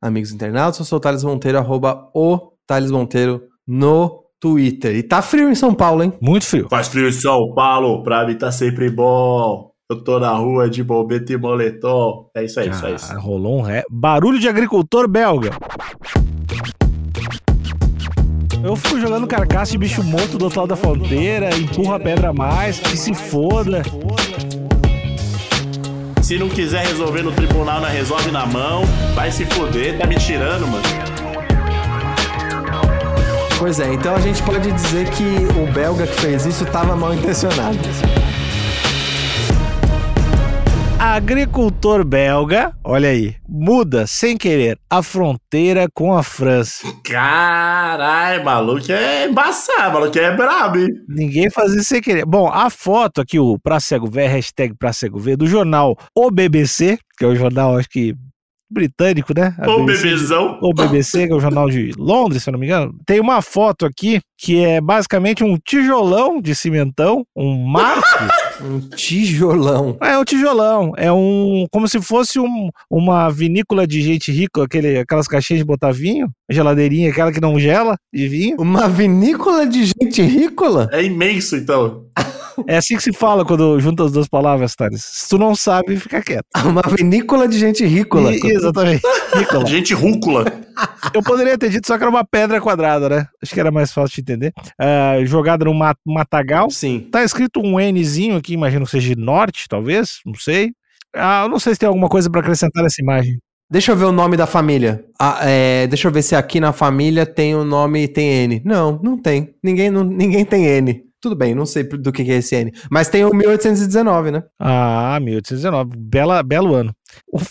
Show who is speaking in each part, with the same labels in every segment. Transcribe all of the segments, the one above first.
Speaker 1: amigos internautas. Eu sou o Thales Monteiro, arroba o Thales Monteiro no Twitter. E tá frio em São Paulo, hein?
Speaker 2: Muito frio.
Speaker 3: Faz frio em São Paulo, pra mim tá sempre bom. Eu tô na rua de bombeta e moletom. É isso aí, isso aí. Isso.
Speaker 2: Rolou um ré. Barulho de agricultor belga. Eu fico jogando carcaça de bicho morto do outro lado da fronteira, empurra a pedra a mais, que se foda.
Speaker 3: Se não quiser resolver no tribunal, não resolve na mão. Vai se foder, tá me tirando, mano.
Speaker 1: Pois é, então a gente pode dizer que o belga que fez isso estava mal intencionado.
Speaker 2: Agricultor belga, olha aí, muda sem querer a fronteira com a França.
Speaker 3: Caralho, maluco é embaçado, maluco é brabo, hein?
Speaker 2: Ninguém faz isso sem querer. Bom, a foto aqui, o Pra Cego Ver, hashtag Pra Cego Ver, do jornal O BBC, que é o jornal, acho que britânico, né? A
Speaker 3: Ô,
Speaker 2: BBC
Speaker 3: bebezão.
Speaker 2: o BBC, que é o jornal de Londres, se eu não me engano, tem uma foto aqui que é basicamente um tijolão de cimentão, um marco.
Speaker 1: Um tijolão.
Speaker 2: é um tijolão, é um como se fosse um, uma vinícola de gente rica, aquele, aquelas caixinhas de botar vinho, geladeirinha, aquela que não gela de vinho.
Speaker 1: Uma vinícola de gente rícola?
Speaker 3: É imenso, então.
Speaker 2: É assim que se fala quando junta as duas palavras, Thales. Se tu não sabe, fica quieto.
Speaker 1: Uma vinícola de gente rícola.
Speaker 2: E- exatamente. Nicola.
Speaker 3: Gente rúcula.
Speaker 2: Eu poderia ter dito só que era uma pedra quadrada, né? Acho que era mais fácil de entender. Ah, jogada num ma- matagal.
Speaker 1: Sim.
Speaker 2: Tá escrito um Nzinho aqui, imagino que seja de norte, talvez, não sei. Ah, eu não sei se tem alguma coisa pra acrescentar nessa imagem.
Speaker 1: Deixa eu ver o nome da família. Ah, é, deixa eu ver se aqui na família tem o nome tem N. Não, não tem. Ninguém, não- ninguém tem N. Tudo bem, não sei do que é esse N. Mas tem o 1819, né?
Speaker 2: Ah, 1819, bela, belo ano.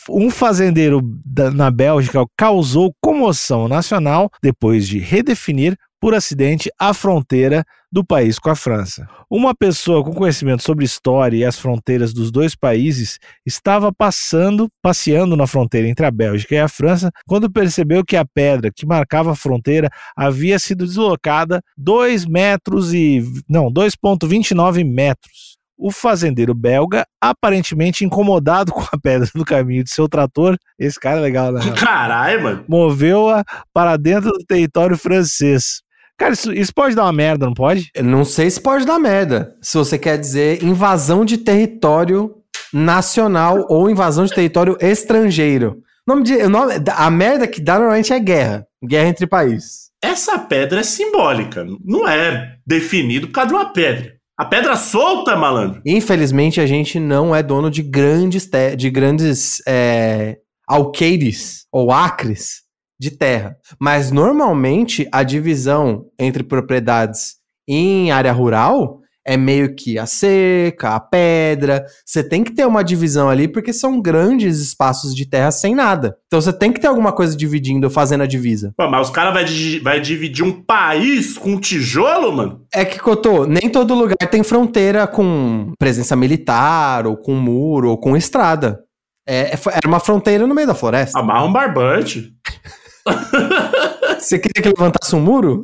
Speaker 2: Um fazendeiro da- na Bélgica causou comoção nacional depois de redefinir por acidente a fronteira do país com a França. Uma pessoa com conhecimento sobre história e as fronteiras dos dois países estava passando, passeando na fronteira entre a Bélgica e a França quando percebeu que a pedra que marcava a fronteira havia sido deslocada 2 metros e não, 2.29 metros. O fazendeiro belga, aparentemente incomodado com a pedra no caminho de seu trator, esse cara é legal, né?
Speaker 3: Caralho, mano.
Speaker 2: Moveu-a para dentro do território francês. Cara, isso, isso pode dar uma merda, não pode?
Speaker 1: Eu Não sei se pode dar merda. Se você quer dizer invasão de território nacional ou invasão de território estrangeiro. O nome de, o nome, a merda que dá normalmente é guerra. Guerra entre países.
Speaker 3: Essa pedra é simbólica. Não é definido por causa de uma pedra. A pedra solta, malandro.
Speaker 1: Infelizmente, a gente não é dono de grandes, de grandes é, alqueires ou acres de terra. Mas normalmente a divisão entre propriedades em área rural é meio que a cerca, a pedra. Você tem que ter uma divisão ali porque são grandes espaços de terra sem nada. Então você tem que ter alguma coisa dividindo, fazendo a divisa.
Speaker 3: Pô, mas os caras vão vai dividir um país com tijolo, mano?
Speaker 1: É que, Cotô, nem todo lugar tem fronteira com presença militar, ou com muro, ou com estrada. É, é- era uma fronteira no meio da floresta.
Speaker 3: Amarra um barbante.
Speaker 1: Você queria que levantasse um muro?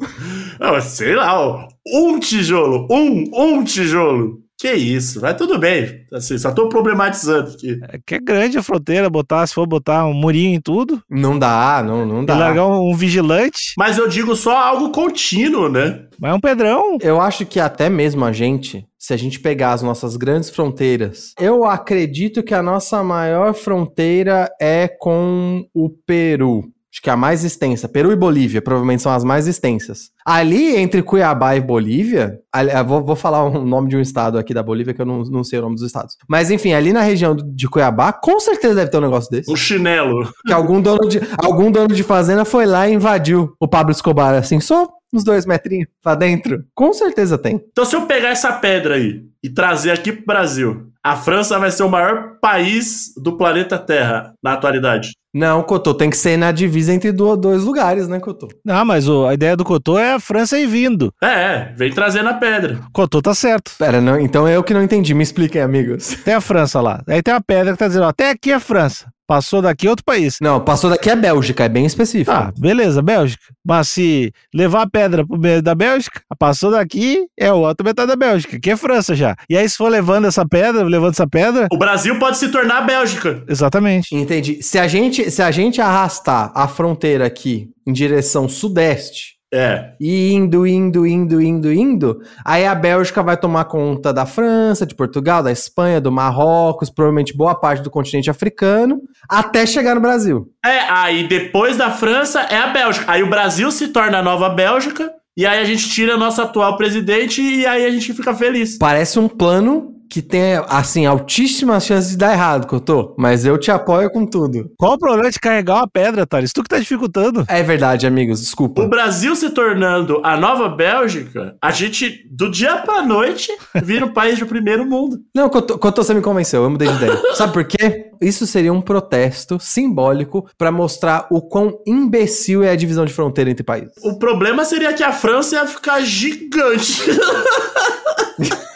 Speaker 3: Ah, sei lá, ó. Um tijolo. Um, um tijolo. Que isso, mas tudo bem. Assim, só tô problematizando aqui.
Speaker 2: É que é grande a fronteira, botar, se for botar um murinho em tudo,
Speaker 1: Não dá, não, não
Speaker 2: e
Speaker 1: dá.
Speaker 2: largar um, um vigilante,
Speaker 3: Mas eu digo só algo contínuo, né?
Speaker 2: mas é um pedrão.
Speaker 1: Eu acho que até mesmo a gente, se a gente pegar as nossas grandes fronteiras, eu acredito que a nossa maior fronteira é com o Peru. Acho que é a mais extensa. Peru e Bolívia provavelmente são as mais extensas. Ali, entre Cuiabá e Bolívia, ali- eu vou, vou falar o nome de um estado aqui da Bolívia que eu não, não sei o nome dos estados. Mas enfim, ali na região de Cuiabá, com certeza deve ter um negócio desse.
Speaker 3: Um chinelo.
Speaker 1: Que algum dono de, algum dono de fazenda foi lá e invadiu o Pablo Escobar, assim, só uns dois metrinhos pra dentro. Com certeza tem.
Speaker 3: Então, se eu pegar essa pedra aí e trazer aqui pro Brasil, a França vai ser o maior país do planeta Terra na atualidade.
Speaker 1: Não, Cotô, tem que ser na divisa entre do- dois lugares, né, Cotô?
Speaker 2: Não, mas o- a ideia do Cotô é a França ir vindo.
Speaker 3: É, é, vem trazendo a pedra.
Speaker 2: Cotô tá certo.
Speaker 1: Pera, não, então eu que não entendi, me expliquem, amigos.
Speaker 2: Tem a França lá. Aí tem uma pedra que tá dizendo, ó, até aqui é França. Passou daqui é outro país.
Speaker 1: Não, passou daqui a Bélgica, é bem específico.
Speaker 2: Tá, beleza, Bélgica. Mas se levar a pedra pro meio da Bélgica, passou daqui é a outra metade da Bélgica, que é França já. E aí, se for levando essa pedra, levando essa pedra,
Speaker 3: O Brasil pode se tornar a Bélgica.
Speaker 2: exatamente.
Speaker 1: Entendi. Se a gente, se a gente arrastar a fronteira aqui em direção sudeste,
Speaker 3: É.
Speaker 1: e indo, indo, indo, indo, indo, aí a Bélgica vai tomar conta da França, de Portugal, da Espanha, do Marrocos, provavelmente boa parte do continente africano, até chegar no Brasil.
Speaker 3: É, aí depois da França é a Bélgica. Aí o Brasil se torna a nova Bélgica. E aí a gente tira nosso atual presidente e aí a gente fica feliz.
Speaker 1: Parece um plano que tem, assim, altíssimas chances de dar errado, Cotô. Mas eu te apoio com tudo.
Speaker 2: Qual o problema de carregar uma pedra, Thales? Tu que tá dificultando.
Speaker 1: É verdade, amigos, desculpa.
Speaker 3: O Brasil se tornando a nova Bélgica, a gente, do dia pra noite, vira um país de primeiro mundo.
Speaker 1: Não, Cotô, Cotô, você me convenceu, eu mudei de ideia. Sabe por quê? Isso seria um protesto simbólico pra mostrar o quão imbecil é a divisão de fronteira entre países.
Speaker 3: O problema seria que a França ia ficar gigante.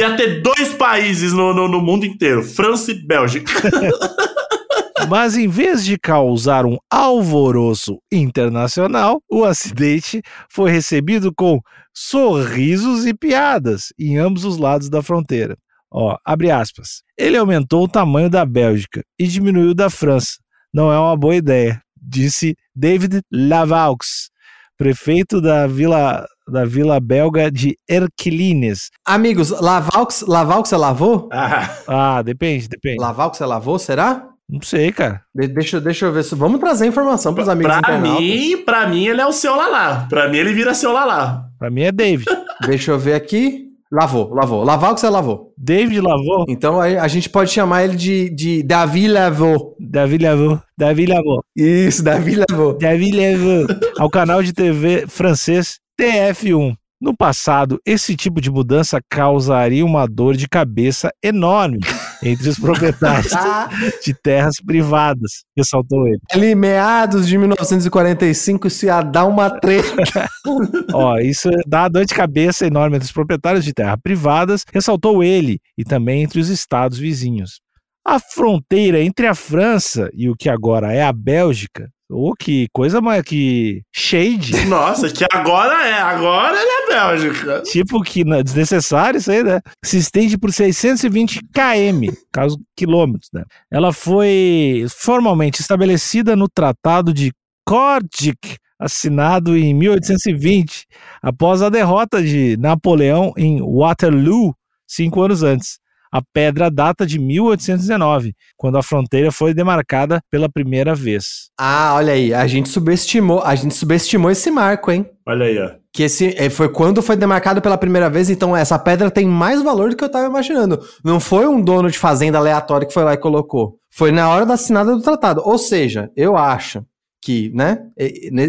Speaker 3: ia ter dois países no, no, no mundo inteiro: França e Bélgica.
Speaker 2: Mas em vez de causar um alvoroço internacional, o acidente foi recebido com sorrisos e piadas em ambos os lados da fronteira. Ó, abre aspas. Ele aumentou o tamanho da Bélgica e diminuiu da França. Não é uma boa ideia, disse David Lavaux, prefeito da vila da vila belga de Erquilines.
Speaker 1: Amigos, Lavaux, Lavaux você lavou?
Speaker 3: Ah,
Speaker 2: Ah, depende, depende.
Speaker 1: Lavaux você lavou, será?
Speaker 2: Não sei, cara.
Speaker 1: De- deixa, deixa eu ver. se- Vamos trazer informação pros amigos
Speaker 3: pra mim, pra mim, ele é o seu Lalá. Pra mim, ele vira seu Lalá.
Speaker 2: Pra mim é David.
Speaker 1: Deixa eu ver aqui. Lavou, lavou. Lavaux você lavou.
Speaker 2: David lavou.
Speaker 1: Então a, a gente pode chamar ele de, de Davi lavou.
Speaker 2: Davi lavou. Davi lavou.
Speaker 1: Isso, Davi lavou.
Speaker 2: Davi levou ao canal de TV francês TF1. No passado, esse tipo de mudança causaria uma dor de cabeça enorme entre os proprietários
Speaker 1: Ah,
Speaker 2: de terras privadas, ressaltou ele.
Speaker 1: ali, meados de 1945, isso ia dar uma treta.
Speaker 2: Ó, isso dá dor de cabeça enorme entre os proprietários de terras privadas, ressaltou ele, e também entre os estados vizinhos. A fronteira entre a França e o que agora é a Bélgica, ô, que coisa mais que shade.
Speaker 3: Nossa, que agora é. Agora ele é Bélgica.
Speaker 2: Tipo que não- desnecessário isso aí, né? Se estende por 620 km, caso quilômetros, né? Ela foi formalmente estabelecida no Tratado de Kortrijk, assinado em 1820, após a derrota de Napoleão em Waterloo, cinco anos antes. A pedra data de 1819, quando a fronteira foi demarcada pela primeira vez.
Speaker 1: Ah, olha aí, a gente subestimou, a gente subestimou esse marco, hein?
Speaker 3: Olha aí, ó.
Speaker 1: Que esse eh, foi quando foi demarcado pela primeira vez, então essa pedra tem mais valor do que eu tava imaginando. Não foi um dono de fazenda aleatório que foi lá e colocou. Foi na hora da assinada do tratado. Ou seja, eu acho que, né?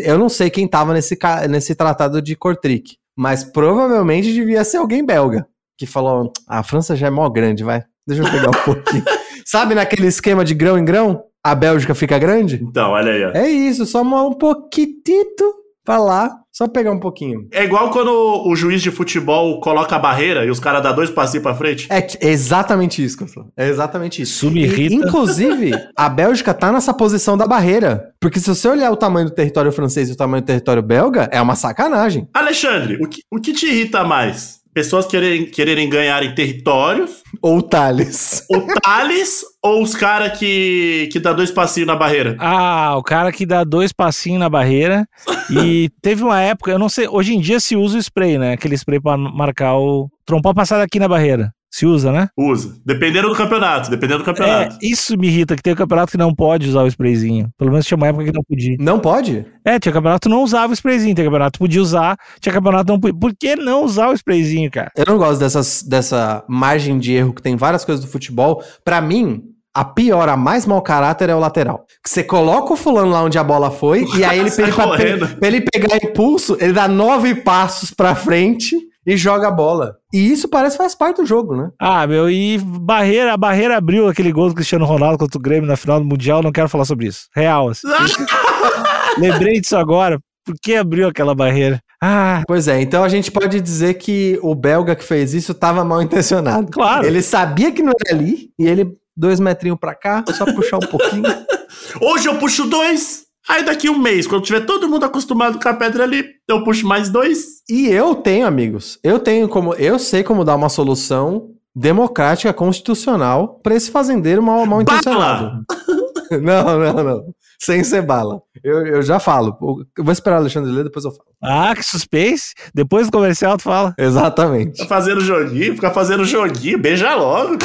Speaker 1: Eu não sei quem tava nesse, nesse tratado de Kortrijk, mas provavelmente devia ser alguém belga. Que falou: "Ah, a França já é mó grande, vai. Deixa eu pegar um pouquinho. Sabe naquele esquema de grão em grão? A Bélgica fica grande?
Speaker 3: Então, olha aí, ó.
Speaker 1: É isso, só um pouquitito pra lá, só pegar um pouquinho.
Speaker 3: É igual quando o juiz de futebol coloca a barreira e os caras dão dois passinhos pra frente.
Speaker 1: É t- exatamente isso, que eu falo. É exatamente isso.
Speaker 2: Isso me
Speaker 1: E,
Speaker 2: irrita.
Speaker 1: inclusive, a Bélgica tá nessa posição da barreira. Porque se você olhar o tamanho do território francês e o tamanho do território belga, é uma sacanagem.
Speaker 3: Alexandre, o que, o que te irrita mais? Pessoas quererem, quererem ganhar em territórios,
Speaker 1: Ou Thales.
Speaker 3: o Thales ou os caras que, que dá dois passinhos na barreira?
Speaker 2: Ah, o cara que dá dois passinhos na barreira. e teve uma época, eu não sei, hoje em dia se usa o spray, né? Aquele spray pra marcar o. Trompar passada aqui na barreira. Se usa, né?
Speaker 3: Usa. Dependendo do campeonato, dependendo do campeonato.
Speaker 2: É, isso me irrita, que tem campeonato que não pode usar o sprayzinho. Pelo menos tinha uma época que não podia.
Speaker 1: Não pode?
Speaker 2: É, tinha campeonato que não usava o sprayzinho, tinha campeonato que podia usar, tinha campeonato que não podia. Por que não usar o sprayzinho, cara?
Speaker 1: Eu não gosto dessas, dessa margem de erro que tem várias coisas do futebol. Pra mim, a pior, a mais mau caráter é o lateral. Que você coloca o fulano lá onde a bola foi, e aí ele, pra, pra, pra ele pegar impulso, ele dá nove passos pra frente e joga a bola. E isso parece que faz parte do jogo, né?
Speaker 2: Ah, meu, e barreira, a barreira abriu aquele gol do Cristiano Ronaldo contra o Grêmio na final do Mundial, não quero falar sobre isso. Real. Assim. Lembrei disso agora. Por que abriu aquela barreira? Ah,
Speaker 1: Pois é, então a gente pode dizer que o belga que fez isso estava mal intencionado.
Speaker 2: Claro.
Speaker 1: Ele sabia que não era ali e ele, dois metrinhos pra cá, só puxar um pouquinho.
Speaker 3: Hoje eu puxo dois. Aí daqui um mês, quando tiver todo mundo acostumado com a pedra ali, eu puxo mais dois.
Speaker 1: E eu tenho, amigos, eu tenho como. Eu sei como dar uma solução democrática, constitucional pra esse fazendeiro mal, mal intencionado. Não, não, não. Sem ser bala. Eu, eu já falo. Eu vou esperar o Alexandre ler, depois eu falo.
Speaker 2: ah, que suspense. Depois do comercial tu fala.
Speaker 1: Exatamente.
Speaker 3: Fica fazendo joguinho, fica fazendo joguinho, beija logo.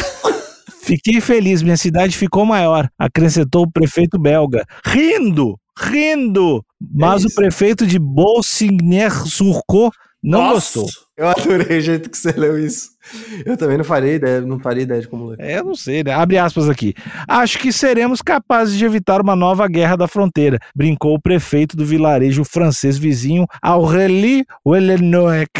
Speaker 2: Fiquei feliz, minha cidade ficou maior, acrescentou o prefeito belga. Rindo, rindo. Mas
Speaker 1: É
Speaker 2: o prefeito de Bolsigner-Surcot não
Speaker 3: Nossa.
Speaker 2: gostou.
Speaker 1: Eu adorei o jeito que você leu isso. Eu também não faria ideia, não faria ideia de como ler.
Speaker 2: É, eu não sei, né? Abre aspas aqui. Acho que seremos capazes de evitar uma nova guerra da fronteira, brincou o prefeito do vilarejo francês vizinho Aurélie Wellenoec.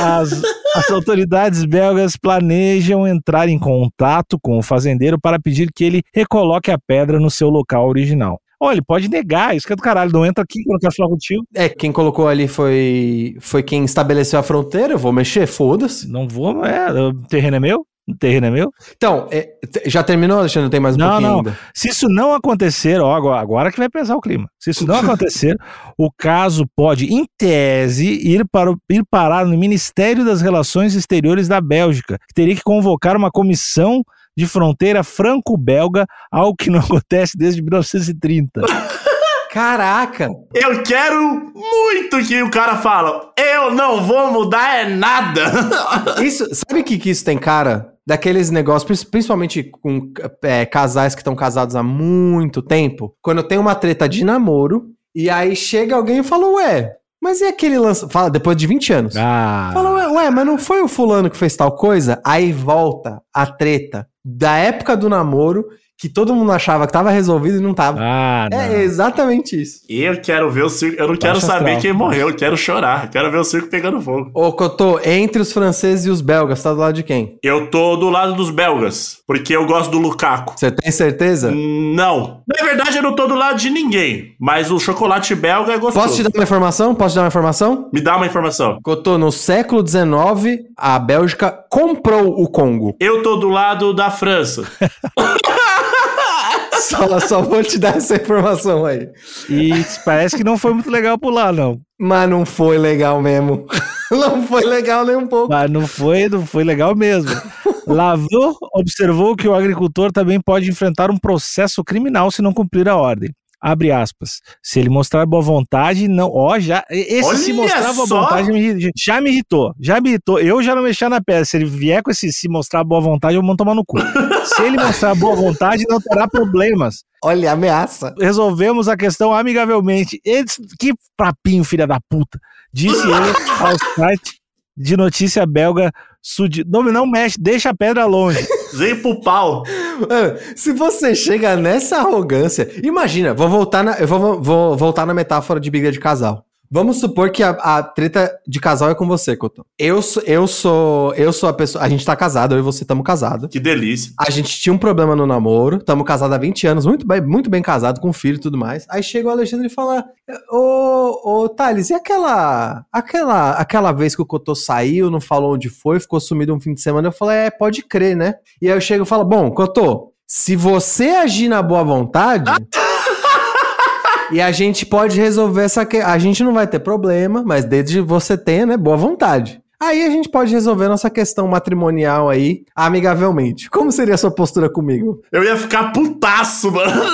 Speaker 2: As, as autoridades belgas planejam entrar em contato com o fazendeiro para pedir que ele recoloque a pedra no seu local original. Olha, ele pode negar, isso que é do caralho, não entra aqui eu quero falar contigo.
Speaker 1: É, quem colocou ali foi, foi quem estabeleceu a fronteira. Eu vou mexer, foda-se.
Speaker 2: Não vou, é, o terreno é meu? O terreno é meu?
Speaker 1: Então, é, já terminou, Alexandre? Não tem mais um
Speaker 2: Não,
Speaker 1: pouquinho
Speaker 2: não.
Speaker 1: ainda.
Speaker 2: Se isso não acontecer, ó, agora, agora que vai pesar o clima. Se isso não acontecer, o caso pode, em tese, ir, para, o- ir parar no Ministério das Relações Exteriores da Bélgica, que teria que convocar uma comissão de fronteira franco-belga, algo que não acontece desde 1930.
Speaker 1: Caraca!
Speaker 3: Eu quero muito que o cara fala, eu não vou mudar é nada.
Speaker 1: Isso, sabe o que, que isso tem cara? Daqueles negócios, prin- principalmente com é, casais que estão casados há muito tempo, quando tem uma treta de namoro, e aí chega alguém e fala, ué, mas e aquele lance. Fala, depois de 20 anos.
Speaker 2: Ah,
Speaker 1: Fala, ué, ué, mas não foi o fulano que fez tal coisa? Aí volta a treta da época do namoro, que todo mundo achava que tava resolvido e não tava.
Speaker 2: ah, não.
Speaker 1: É exatamente isso.
Speaker 3: Eu quero ver o circo, eu não quero
Speaker 2: Baixa
Speaker 3: saber
Speaker 2: astral.
Speaker 3: quem morreu, eu quero chorar, eu quero ver o circo pegando fogo.
Speaker 1: Ô, Cotô, entre os franceses e os belgas, tá do lado de quem?
Speaker 3: Eu tô do lado dos belgas, porque eu gosto do Lukaku.
Speaker 1: Você tem certeza?
Speaker 3: Não. Na verdade, eu não tô do lado de ninguém, mas o chocolate belga é gostoso.
Speaker 1: Posso te dar uma informação? Posso te dar uma informação?
Speaker 3: Me dá uma informação.
Speaker 1: Cotô, no século XIX, a Bélgica comprou o Congo.
Speaker 3: Eu tô do lado da França.
Speaker 1: Só, só vou te dar essa informação aí.
Speaker 2: E parece que não foi muito legal pular, não.
Speaker 1: Mas não foi legal mesmo. Não foi legal nem um pouco.
Speaker 2: Mas não foi, não foi legal mesmo. Lavaux observou que o agricultor também pode enfrentar um processo criminal se não cumprir a ordem. Abre aspas. Se ele mostrar boa vontade, não. Ó, já. Esse se
Speaker 3: Olha
Speaker 2: mostrar boa
Speaker 3: só!
Speaker 2: vontade me já me irritou. Já me irritou. Eu já não mexia na pedra. Se ele vier com esse se mostrar boa vontade, eu vou tomar no cu. se ele mostrar boa vontade, não terá problemas.
Speaker 1: Olha, ameaça.
Speaker 2: Resolvemos a questão amigavelmente. Eles, que papinho, filha da puta. Disse ele ao site de notícia belga Sud. Não, não mexe, deixa a pedra longe.
Speaker 3: Vem pro pau.
Speaker 1: Mano, se você chega nessa arrogância, imagina, vou voltar na, eu vou, vou voltar na metáfora de briga de casal. Vamos supor que a, a treta de casal é com você, Cotão. Eu sou, eu sou, eu sou a pessoa, a gente tá casado, eu e você estamos casados.
Speaker 3: Que delícia.
Speaker 1: A gente tinha um problema no namoro, estamos casados há 20 anos, muito bem, muito bem casado, com filho e tudo mais. Aí chega o Alexandre e fala: Ô, ô Thales, e aquela, aquela, aquela vez que o Cotô saiu, não falou onde foi, ficou sumido um fim de semana? Eu falei: É, pode crer, né? E aí eu chego e falo: Bom, Cotô, se você agir na boa vontade. E a gente pode resolver essa. que- A gente não vai ter problema, mas desde você tenha, né, boa vontade. Aí a gente pode resolver nossa questão matrimonial aí amigavelmente. Como seria a sua postura comigo?
Speaker 3: Eu ia ficar putaço, mano.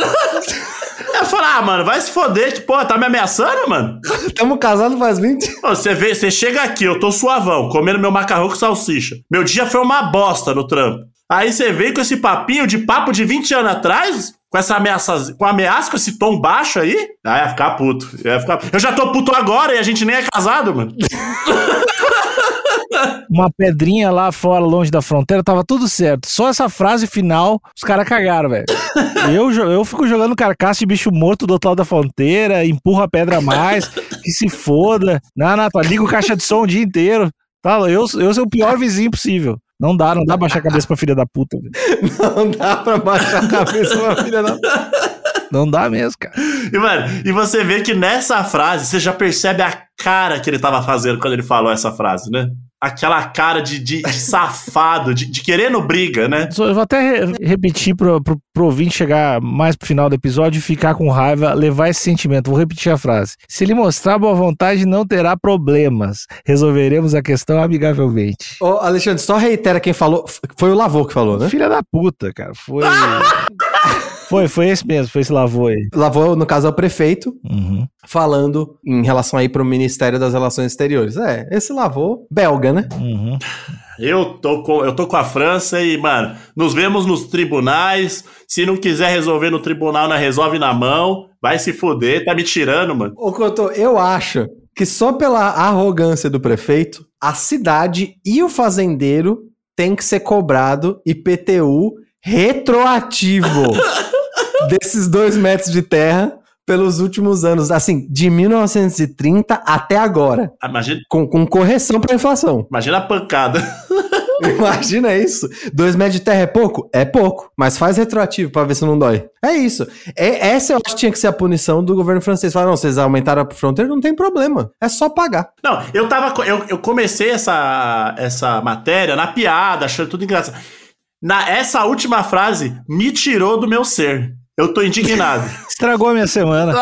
Speaker 3: Eu ia falar, ah, mano, vai se foder, que, pô, tá me ameaçando, mano?
Speaker 1: Estamos casados faz 20
Speaker 3: Ô, Você vê, você chega aqui, eu tô suavão, comendo meu macarrão com salsicha. Meu dia foi uma bosta no trampo. Aí você vem com esse papinho de papo de 20 anos atrás, com essa ameaça, com ameaça, com esse tom baixo aí. Ah, ia ficar puto. Ia ficar... Eu já tô puto agora e a gente nem é casado, mano.
Speaker 2: Uma pedrinha lá fora, longe da fronteira, tava tudo certo. Só essa frase final, os caras cagaram, velho. Eu, eu fico jogando carcaça de bicho morto do outro lado da fronteira, empurro a pedra a mais, que se foda. Não, não, tá, liga o caixa de som o dia inteiro. Tá, eu, eu sou o pior vizinho possível. Não dá, não dá baixar a cabeça pra filha da puta.
Speaker 1: Não dá pra baixar a cabeça uma filha da.
Speaker 2: Não dá mesmo, cara.
Speaker 3: E, mano, e você vê que nessa frase, você já percebe a cara que ele tava fazendo quando ele falou essa frase, né? Aquela cara de, de, de safado, de, de querendo briga, né?
Speaker 2: Eu vou até re- repetir pro, pro, pro ouvinte chegar mais pro final do episódio e ficar com raiva, levar esse sentimento. Vou repetir a frase. Se ele mostrar boa vontade, não terá problemas. Resolveremos a questão amigavelmente.
Speaker 1: Ô, Alexandre, só reitera quem falou. Foi o Lavô que falou, né?
Speaker 2: Filha da puta, cara. Foi. foi, foi esse mesmo, foi esse lavô aí.
Speaker 1: Lavô, no caso, é o prefeito,
Speaker 2: Uhum.
Speaker 1: falando em relação aí pro Ministério das Relações Exteriores. É, esse Lavô, belga, né?
Speaker 2: Uhum.
Speaker 3: Eu tô, com, eu tô com a França e, mano, nos vemos nos tribunais. Se não quiser resolver no tribunal, não resolve na mão. Vai se fuder, tá me tirando, mano.
Speaker 1: Ô, Couto, eu acho que só pela arrogância do prefeito, a cidade e o fazendeiro tem que ser cobrado IPTU retroativo desses dois metros de terra pelos últimos anos, assim, de 1930 até agora,
Speaker 3: Ah, Imagina,
Speaker 1: com, com correção para inflação.
Speaker 3: imagina a pancada.
Speaker 1: Imagina isso. Dois metros de terra é pouco? É pouco. Mas faz retroativo pra ver se não dói. É isso. É, essa eu acho que tinha que ser a punição do governo francês. Falar, não, vocês aumentaram a fronteira, não tem problema. É só pagar.
Speaker 3: Não, eu tava. Eu, eu comecei essa, essa matéria na piada, achando tudo engraçado. Na, essa última frase me tirou do meu ser. Eu tô indignado.
Speaker 2: Estragou a minha semana.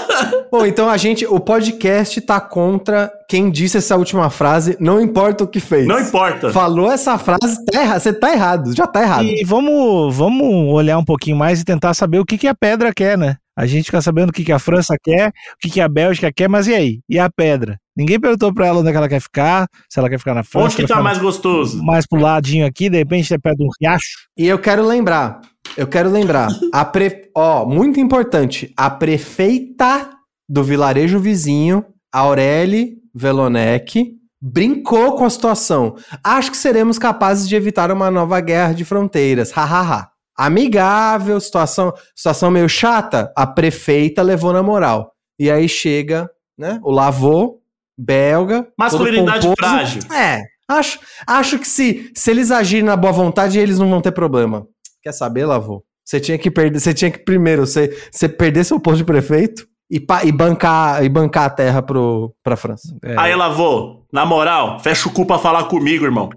Speaker 1: Bom, então a gente, o podcast tá contra quem disse essa última frase, não importa o que fez.
Speaker 3: Não importa.
Speaker 1: Falou essa frase, tá errado. Você tá errado, já tá errado.
Speaker 2: E vamos, vamos olhar um pouquinho mais e tentar saber o que, que a pedra quer, né? A gente fica sabendo o que, que a França quer, o que, que a Bélgica quer, mas e aí? E a pedra? Ninguém perguntou pra ela onde é que ela quer ficar, se ela quer ficar na França.
Speaker 3: Onde que tá mais gostoso?
Speaker 2: mais pro ladinho aqui, de repente é perto de um riacho.
Speaker 1: E eu quero lembrar, eu quero lembrar, a pre... ó, muito importante, a prefeita do vilarejo vizinho, Aureli Velonec, brincou com a situação. Acho que seremos capazes de evitar uma nova guerra de fronteiras. Hahaha. Amigável, situação, situação meio chata. A prefeita levou na moral. E aí chega, né, o lavô belga,
Speaker 3: Masculinidade frágil.
Speaker 1: É, acho, acho que se, se eles agirem na boa vontade, eles não vão ter problema. Quer saber, Lavô? Você tinha que perder, você tinha que primeiro você, você perder seu posto de prefeito e, pa- e bancar e bancar a terra pro, pra França.
Speaker 2: É.
Speaker 3: Aí, Lavô, na moral, fecha o cu pra falar comigo, irmão.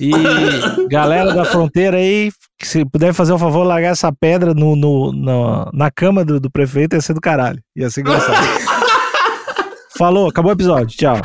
Speaker 2: E galera da fronteira aí, que se puder fazer o favor, largar essa pedra no, no- no- na cama do, do prefeito, ia ser do caralho. Ia ser engraçado. Falou, acabou o episódio. Tchau.